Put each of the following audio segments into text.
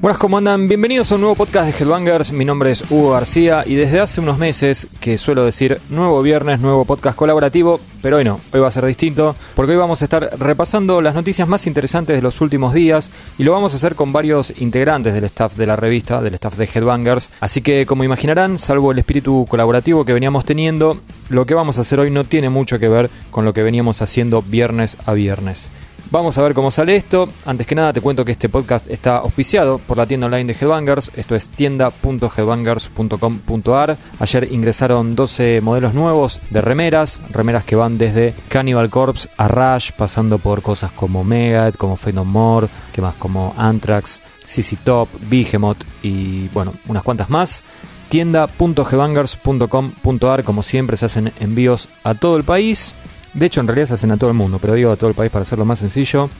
Buenas, ¿cómo andan? Bienvenidos a un nuevo podcast de Headbangers. Mi nombre es Hugo García y desde hace unos meses que suelo decir nuevo viernes, nuevo podcast colaborativo, pero hoy no, hoy va a ser distinto porque hoy vamos a estar repasando las noticias más interesantes de los últimos días y lo vamos a hacer con varios integrantes del staff de la revista, del staff de Headbangers. Así que, como imaginarán, salvo el espíritu colaborativo que veníamos teniendo, lo que vamos a hacer hoy no tiene mucho que ver con lo que veníamos haciendo viernes a viernes. Vamos a ver cómo sale esto. Antes que nada te cuento que este podcast está auspiciado por la tienda online de Headbangers. Esto es tienda.headbangers.com.ar. Ayer ingresaron 12 modelos nuevos de remeras. Remeras que van desde Cannibal Corpse a Rush, pasando por cosas como Megadeth, como Fate More, que más como Anthrax, CC Top, Behemoth y bueno, unas cuantas más tienda.headbangers.com.ar como siempre se hacen envíos a todo el país de hecho, en realidad se hacen a todo el mundo, pero digo a todo el país para hacerlo más sencillo.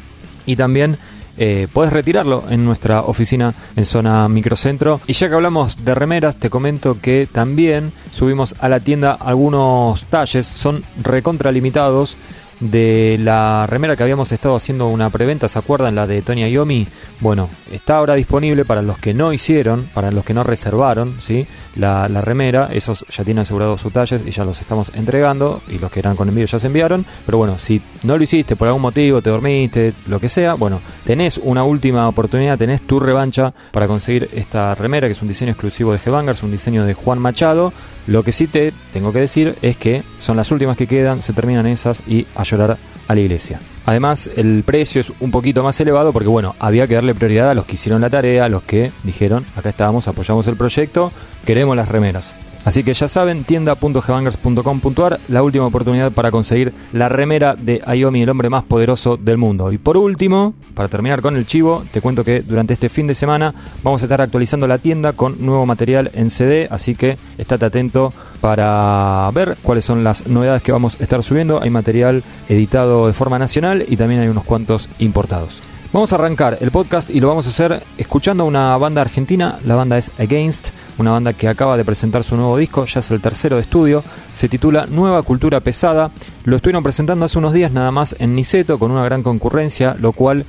Y también eh, podés retirarlo en nuestra oficina en zona microcentro. Y ya que hablamos de remeras, te comento que también subimos a la tienda algunos talles, son recontralimitados de la remera que habíamos estado haciendo una preventa, ¿se acuerdan? La de Tony Yomi. Bueno, está ahora disponible para los que no hicieron, para los que no reservaron, ¿sí? La, remera, esos ya tienen asegurado sus talles y ya los estamos entregando y los que eran con envío ya se enviaron. Pero bueno, si no lo hiciste por algún motivo, te dormiste, lo que sea, bueno, tenés una última oportunidad, tenés tu revancha para conseguir esta remera que es un diseño exclusivo de G-Bangers, un diseño de Juan Machado. Lo que sí te tengo que decir es que son las últimas que quedan, se terminan esas y a llorar a la iglesia. Además, el precio es un poquito más elevado porque, bueno, había que darle prioridad a los que hicieron la tarea, a los que dijeron, acá estábamos, apoyamos el proyecto, queremos las remeras. Así que ya saben, tienda.gbangers.com.ar, la última oportunidad para conseguir la remera de Ayomi, el hombre más poderoso del mundo. Y por último, para terminar con el chivo, te cuento que durante este fin de semana vamos a estar actualizando la tienda con nuevo material en CD, así que estate atento para ver cuáles son las novedades que vamos a estar subiendo. Hay material editado de forma nacional y también hay unos cuantos importados. Vamos a arrancar el podcast y lo vamos a hacer escuchando a una banda argentina. La banda es Against, una banda que acaba de presentar su nuevo disco, ya es el tercero de estudio. Se titula Nueva Cultura Pesada. Lo estuvieron presentando hace unos días nada más en Niceto con una gran concurrencia, lo cual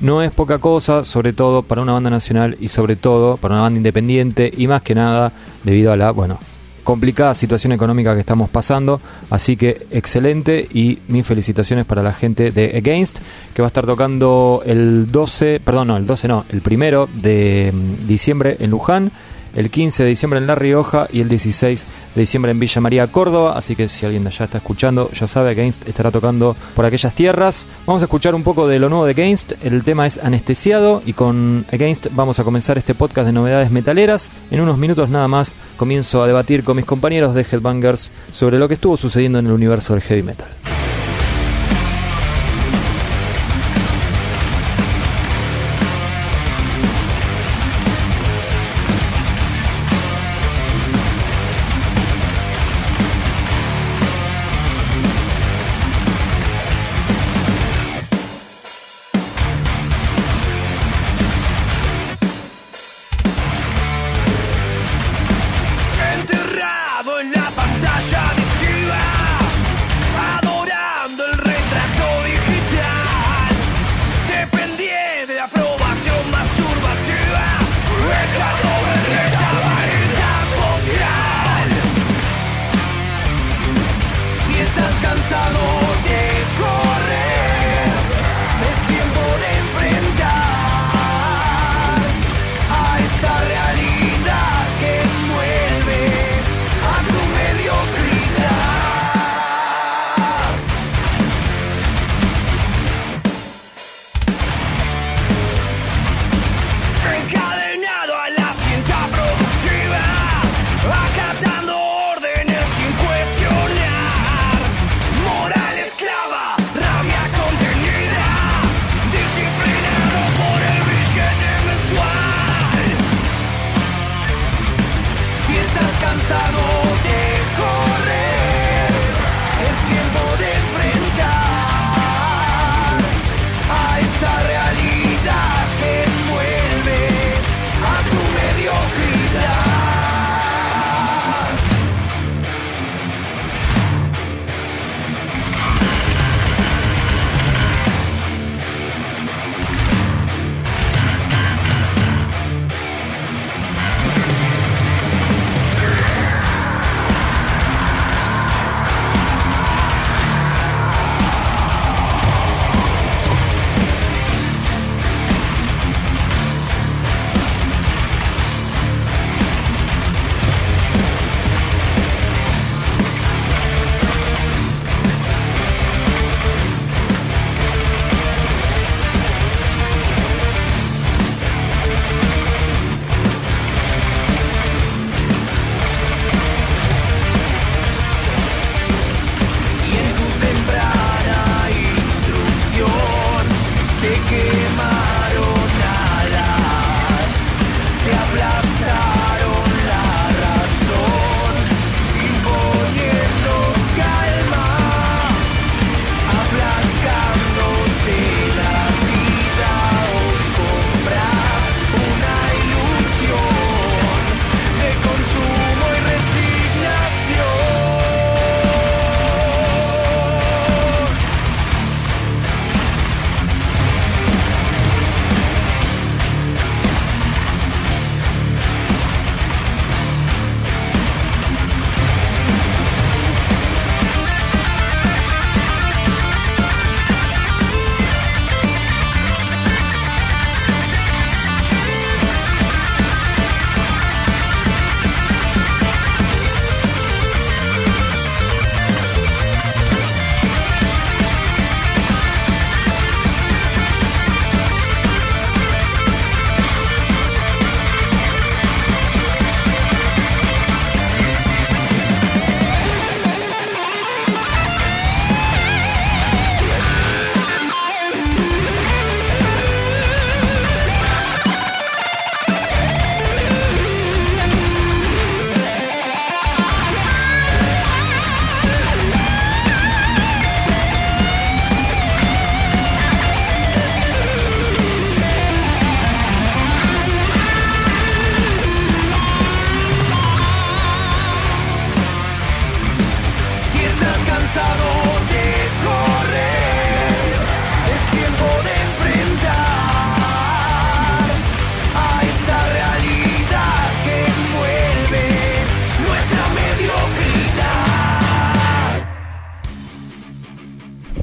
no es poca cosa, sobre todo para una banda nacional y sobre todo para una banda independiente y más que nada debido a la, bueno, complicada situación económica que estamos pasando. Así que excelente y mis felicitaciones para la gente de Against, que va a estar tocando el 12, perdón, no, el 12 no, el primero de mm, diciembre en Luján el 15 de diciembre en La Rioja y el 16 de diciembre en Villa María, Córdoba. Así que si alguien de allá está escuchando, ya sabe, Against estará tocando por aquellas tierras. Vamos a escuchar un poco de lo nuevo de Against. El tema es Anestesiado y con Against vamos a comenzar este podcast de novedades metaleras. En unos minutos nada más comienzo a debatir con mis compañeros de Headbangers sobre lo que estuvo sucediendo en el universo del heavy metal.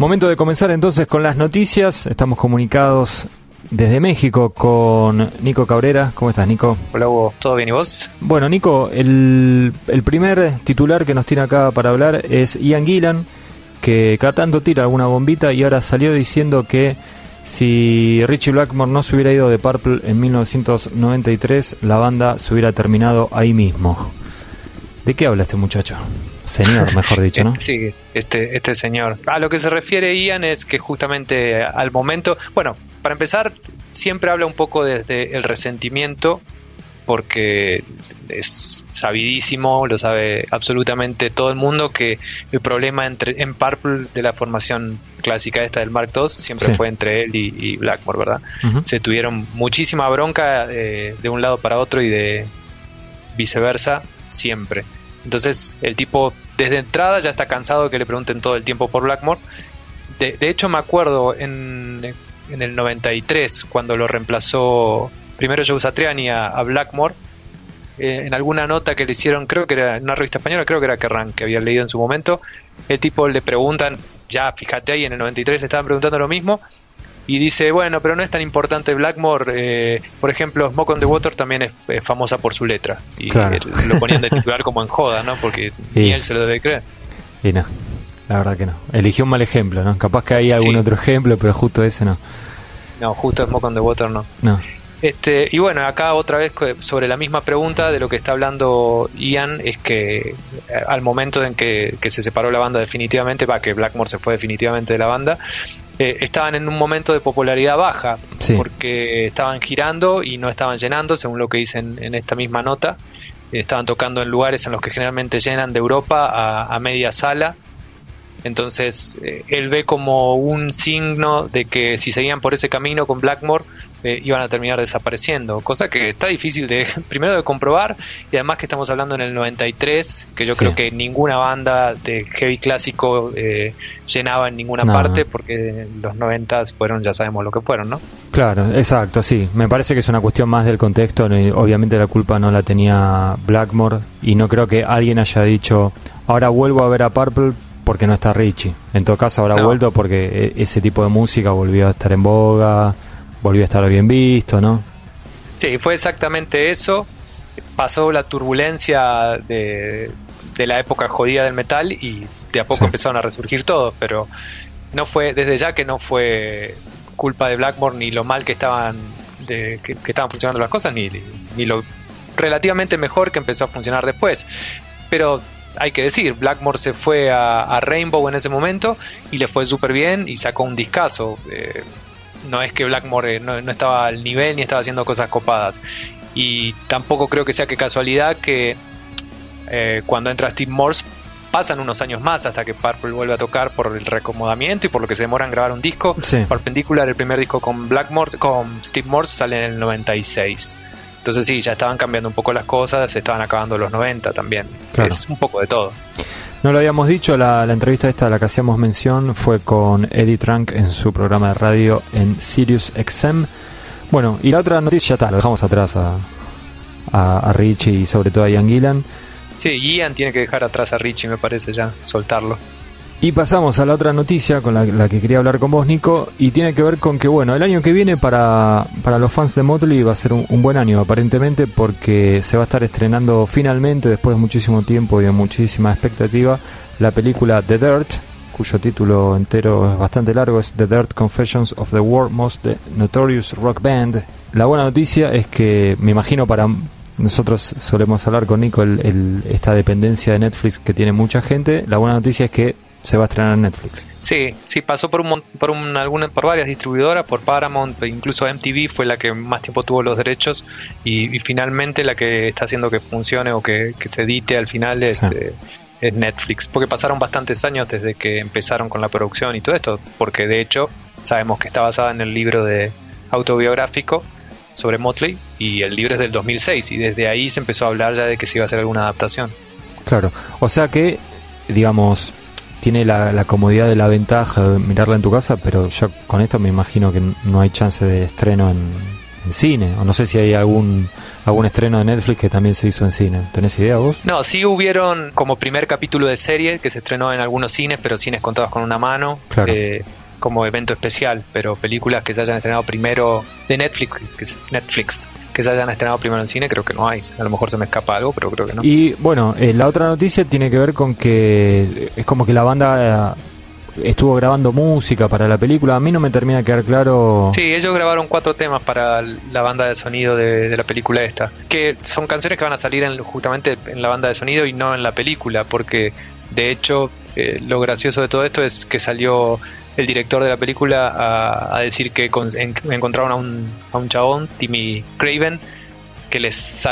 Momento de comenzar entonces con las noticias. Estamos comunicados desde México con Nico Cabrera. ¿Cómo estás, Nico? Hola, Hugo. ¿Todo bien y vos? Bueno, Nico, el, el primer titular que nos tiene acá para hablar es Ian Gillan, que cada tanto tira alguna bombita y ahora salió diciendo que si Richie Blackmore no se hubiera ido de Purple en 1993, la banda se hubiera terminado ahí mismo. ¿De qué habla este muchacho? Señor, mejor dicho, ¿no? Sí, este, este señor. A lo que se refiere Ian es que justamente al momento, bueno, para empezar, siempre habla un poco desde el resentimiento, porque es sabidísimo, lo sabe absolutamente todo el mundo, que el problema entre, en Purple de la formación clásica esta del Mark II siempre fue entre él y, Blackmore, ¿verdad? Se tuvieron muchísima bronca eh, de un lado para otro y de viceversa, siempre. Entonces el tipo desde entrada ya está cansado de que le pregunten todo el tiempo por Blackmore. De, hecho me acuerdo en, en, el 93 cuando lo reemplazó primero Joe Satriani a, Blackmore. Eh, en alguna nota que le hicieron, creo que era en una revista española, creo que era Kerrang, que había leído en su momento, el tipo le preguntan, ya fíjate ahí, en el 93 le estaban preguntando lo mismo, y dice, bueno, pero no es tan importante Blackmore. Eh, por ejemplo, Smoke on the Water también es, famosa por su letra. Y lo ponían de titular como en joda, ¿no? Porque ni él se lo debe creer. Y no, la verdad que no. Eligió un mal ejemplo, ¿no? Capaz que hay algún otro ejemplo, pero justo ese no. No, justo Smoke on the Water no. No. Este, y bueno, acá otra vez sobre la misma pregunta de lo que está hablando Ian, es que eh, al momento en que, se separó la banda definitivamente, va, que Blackmore se fue definitivamente de la banda, eh, estaban en un momento de popularidad baja, porque estaban girando y no estaban llenando, según lo que dicen en esta misma nota. Estaban tocando en lugares en los que generalmente llenan de Europa a, media sala. Entonces, eh, él ve como un signo de que si seguían por ese camino con Blackmore, eh, iban a terminar desapareciendo, cosa que está difícil de primero de comprobar y además que estamos hablando en el 93, que yo creo que ninguna banda de heavy clásico eh, llenaba en ninguna parte porque los 90 fueron, ya sabemos lo que fueron, ¿no? Claro, exacto, sí. Me parece que es una cuestión más del contexto, obviamente la culpa no la tenía Blackmore y no creo que alguien haya dicho, ahora vuelvo a ver a Purple porque no está Richie. En todo caso habrá vuelto porque e, ese tipo de música volvió a estar en boga volvió a estar bien visto, ¿no? Sí, fue exactamente eso. Pasó la turbulencia de, la época jodida del metal y de a poco empezaron a resurgir todos, pero no fue, desde ya que no fue culpa de Blackmore ni lo mal que estaban, de, que, estaban funcionando las cosas, ni, ni lo relativamente mejor que empezó a funcionar después. Pero hay que decir, Blackmore se fue a, Rainbow en ese momento y le fue súper bien y sacó un discazo. Eh, no es que Blackmore no, estaba al nivel ni estaba haciendo cosas copadas. Y tampoco creo que sea que casualidad que eh, cuando entra Steve Morse pasan unos años más hasta que Purple vuelve a tocar por el recomodamiento y por lo que se demora en grabar un disco. Perpendicular, el primer disco con Blackmore, con Steve Morse sale en el 96. Entonces sí, ya estaban cambiando un poco las cosas, se estaban acabando los 90 también. Es un poco de todo. No lo habíamos dicho, la, entrevista esta a la que hacíamos mención fue con Eddie Trunk en su programa de radio en Sirius XM. Bueno, y la otra noticia ya está, lo dejamos atrás a, a, Richie y sobre todo a Ian Gillan. Sí, Ian tiene que dejar atrás a Richie, me parece ya, soltarlo. Y pasamos a la otra noticia con la, que quería hablar con vos, Nico, y tiene que ver con que, bueno, el año que viene para, para los fans de Motley va a ser un, buen año, aparentemente, porque se va a estar estrenando finalmente, después de muchísimo tiempo y de muchísima expectativa, la película The Dirt, cuyo título entero es bastante largo, es The Dirt Confessions of the World Most Notorious Rock Band. La buena noticia es que, me imagino para nosotros solemos hablar con Nico el, esta dependencia de Netflix que tiene mucha gente. La buena noticia es que se va a estrenar en Netflix. Sí, sí, pasó por un, por un, alguna, por varias distribuidoras, por Paramount, incluso MTV fue la que más tiempo tuvo los derechos y, finalmente la que está haciendo que funcione o que, se edite al final es, eh, es Netflix, porque pasaron bastantes años desde que empezaron con la producción y todo esto, porque de hecho sabemos que está basada en el libro de autobiográfico sobre Motley y el libro es del 2006 y desde ahí se empezó a hablar ya de que se iba a hacer alguna adaptación. Claro, o sea que digamos tiene la, comodidad de la ventaja de mirarla en tu casa, pero ya con esto me imagino que no hay chance de estreno en, cine, o no sé si hay algún algún estreno de Netflix que también se hizo en cine. ¿Tenés idea vos? No, sí hubieron como primer capítulo de serie que se estrenó en algunos cines, pero cines contados con una mano. Claro. eh, como evento especial, pero películas que se hayan estrenado primero de Netflix, Netflix, que se hayan estrenado primero en cine, creo que no hay. A lo mejor se me escapa algo, pero creo que no. Y bueno, eh, la otra noticia tiene que ver con que es como que la banda eh, estuvo grabando música para la película. A mí no me termina de quedar claro. Sí, ellos grabaron cuatro temas para la banda de sonido de, de la película esta, que son canciones que van a salir en- justamente en la banda de sonido y no en la película, porque de hecho eh, lo gracioso de todo esto es que salió el director de la película a, a decir que con- en- encontraron a un, a un chabón, Timmy Craven, que les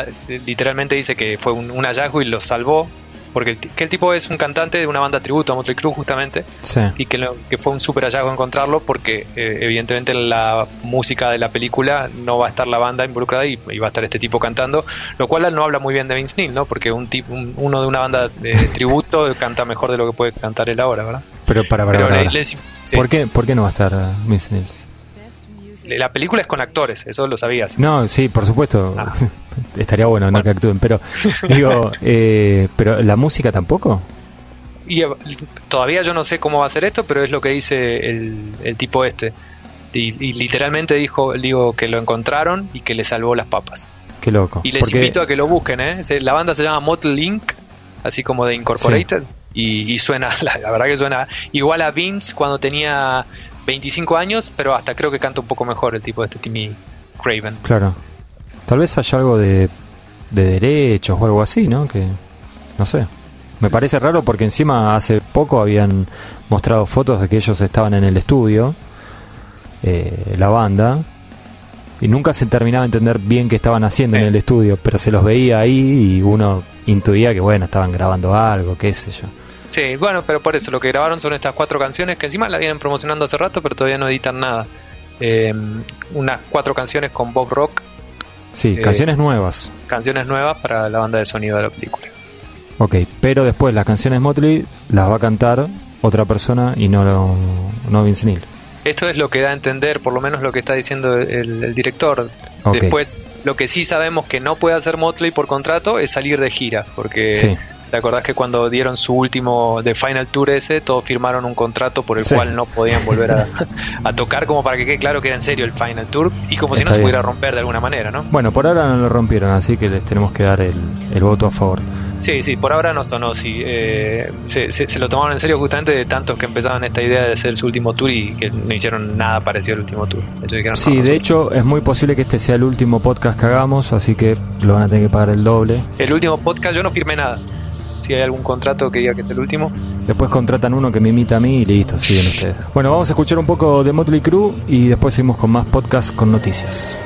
literalmente dice que fue un, un hallazgo y lo salvó, porque el, que el tipo es un cantante de una banda tributo a Motley Crue justamente, Sí. y que, lo- que fue un súper hallazgo encontrarlo porque eh, evidentemente en la música de la película no va a estar la banda involucrada y, y va a estar este tipo cantando, lo cual no habla muy bien de Vince Neil, ¿no? Porque un tipo, un- uno de una banda de tributo canta mejor de lo que puede cantar él ahora, ¿verdad? Pero para, para, Pero para, le- para. le- sí, ¿Por, qué, ¿Por qué no va a estar eh, Vince Neil? La película es con actores, eso lo sabías. No, sí, por supuesto. Ah. Estaría bueno, no que actúen, pero digo, eh, pero la música tampoco. Y eh, todavía yo no sé cómo va a ser esto, pero es lo que dice el, el tipo este. Y, y literalmente dijo, digo que lo encontraron y que le salvó las papas. Qué loco. Y les Porque invito a que lo busquen, ¿eh? La banda se llama Motley Inc., así como de Incorporated, y, y suena, la, la verdad que suena igual a Vince cuando tenía 25 años, pero hasta creo que canta un poco mejor el tipo de este Timmy Craven. Claro. Tal vez haya algo de, de derechos o algo así, ¿no? Que no sé. Me parece raro porque encima hace poco habían mostrado fotos de que ellos estaban en el estudio, eh, la banda, y nunca se terminaba de entender bien qué estaban haciendo en el estudio, pero se los veía ahí y uno intuía que, bueno, estaban grabando algo, qué sé yo. Sí, bueno, pero por eso lo que grabaron son estas cuatro canciones que encima la vienen promocionando hace rato, pero todavía no editan nada. Eh, unas cuatro canciones con Bob Rock, Sí, Eh, canciones nuevas. canciones nuevas para la banda de sonido de la película. Ok, pero después las canciones Motley las va a cantar otra persona y no, no Vince Neil. Esto es lo que da a entender, por lo menos lo que está diciendo el, el director. Ok. Después, lo que sí sabemos que no puede hacer Motley por contrato es salir de gira, porque Sí. Te acordás que cuando dieron su último The Final Tour ese, todos firmaron un contrato por el Sí. cual no podían volver a, a tocar, como para que quede claro que era en serio el Final Tour y como si no se pudiera romper de alguna manera, ¿no? Bueno, por ahora no lo rompieron, así que les tenemos que dar el, el voto a favor. Sí, sí, por ahora no sonó, sí. eh, se, se- se lo tomaron en serio justamente de tantos que empezaban esta idea de hacer su último tour y que no hicieron nada parecido al último tour. Dijeron, Sí, no, de hecho es muy posible que este sea el último podcast que hagamos, así que lo van a tener que pagar el doble. El último podcast yo no firmé nada. Si hay algún contrato que diga que es el último. Después contratan uno que me imita a mí y listo, siguen ustedes. Bueno, vamos a escuchar un poco de Motley Crue y después seguimos con más podcast con noticias.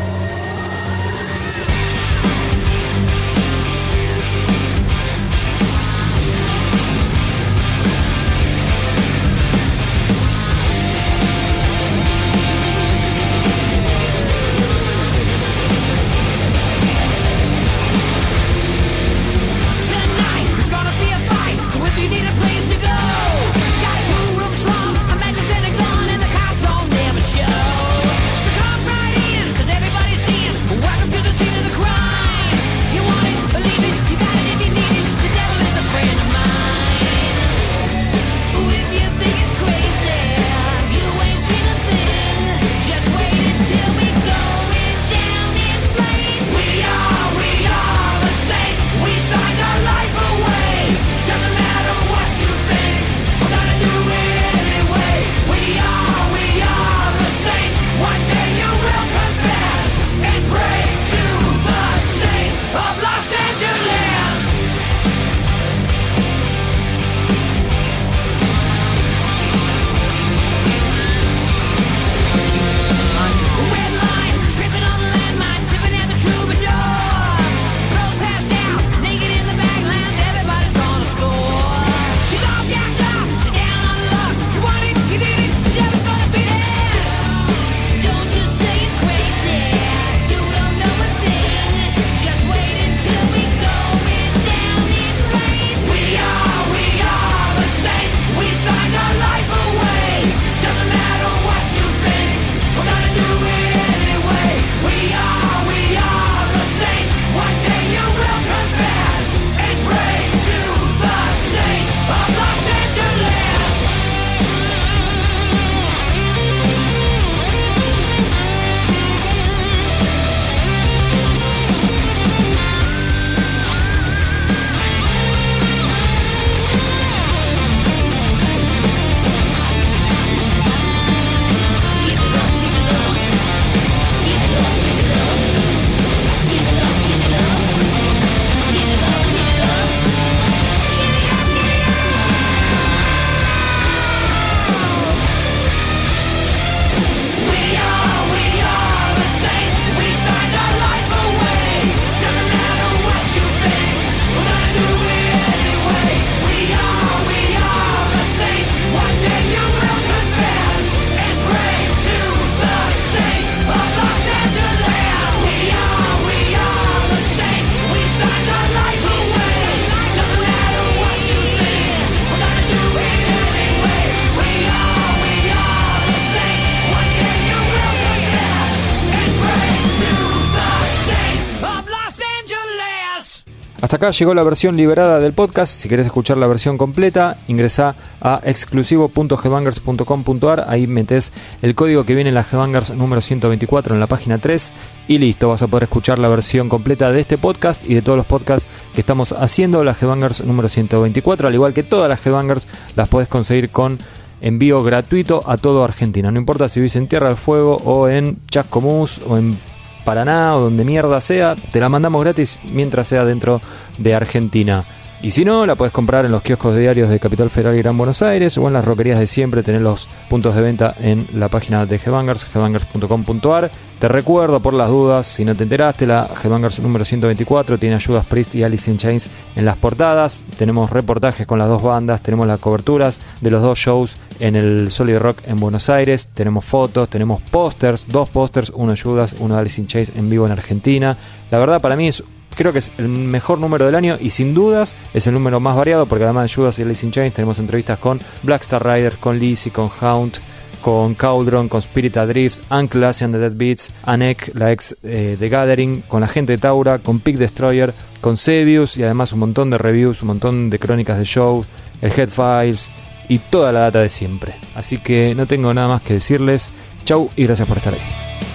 Acá llegó la versión liberada del podcast. Si querés escuchar la versión completa, ingresa a exclusivo.headbangers.com.ar. Ahí metes el código que viene en la Headbangers número 124 en la página 3 y listo, vas a poder escuchar la versión completa de este podcast y de todos los podcasts que estamos haciendo. La Headbangers número 124, al igual que todas las Headbangers, las podés conseguir con envío gratuito a todo Argentina. No importa si vivís en Tierra del Fuego o en Chascomús o en Paraná o donde mierda sea, te la mandamos gratis mientras sea dentro de Argentina. Y si no, la puedes comprar en los kioscos diarios de Capital Federal y Gran Buenos Aires o en las roquerías de siempre. Tener los puntos de venta en la página de Gbangers, gbangers.com.ar. Te recuerdo por las dudas, si no te enteraste, la Gbangers número 124 tiene ayudas Priest y Alice in Chains en las portadas. Tenemos reportajes con las dos bandas, tenemos las coberturas de los dos shows en el Solid Rock en Buenos Aires. Tenemos fotos, tenemos pósters, dos pósters, uno de uno de Alice in Chains en vivo en Argentina. La verdad, para mí es creo que es el mejor número del año y sin dudas es el número más variado porque además de Judas y Alice in Chains tenemos entrevistas con Blackstar Riders, con Lizzy, con Hound, con Cauldron, con Spirit Adrift, Anclas and the Dead Beats, Anek, la ex eh, de Gathering, con la gente de Taura, con Pig Destroyer, con Sebius y además un montón de reviews, un montón de crónicas de shows, el Head Files y toda la data de siempre. Así que no tengo nada más que decirles. Chau y gracias por estar ahí.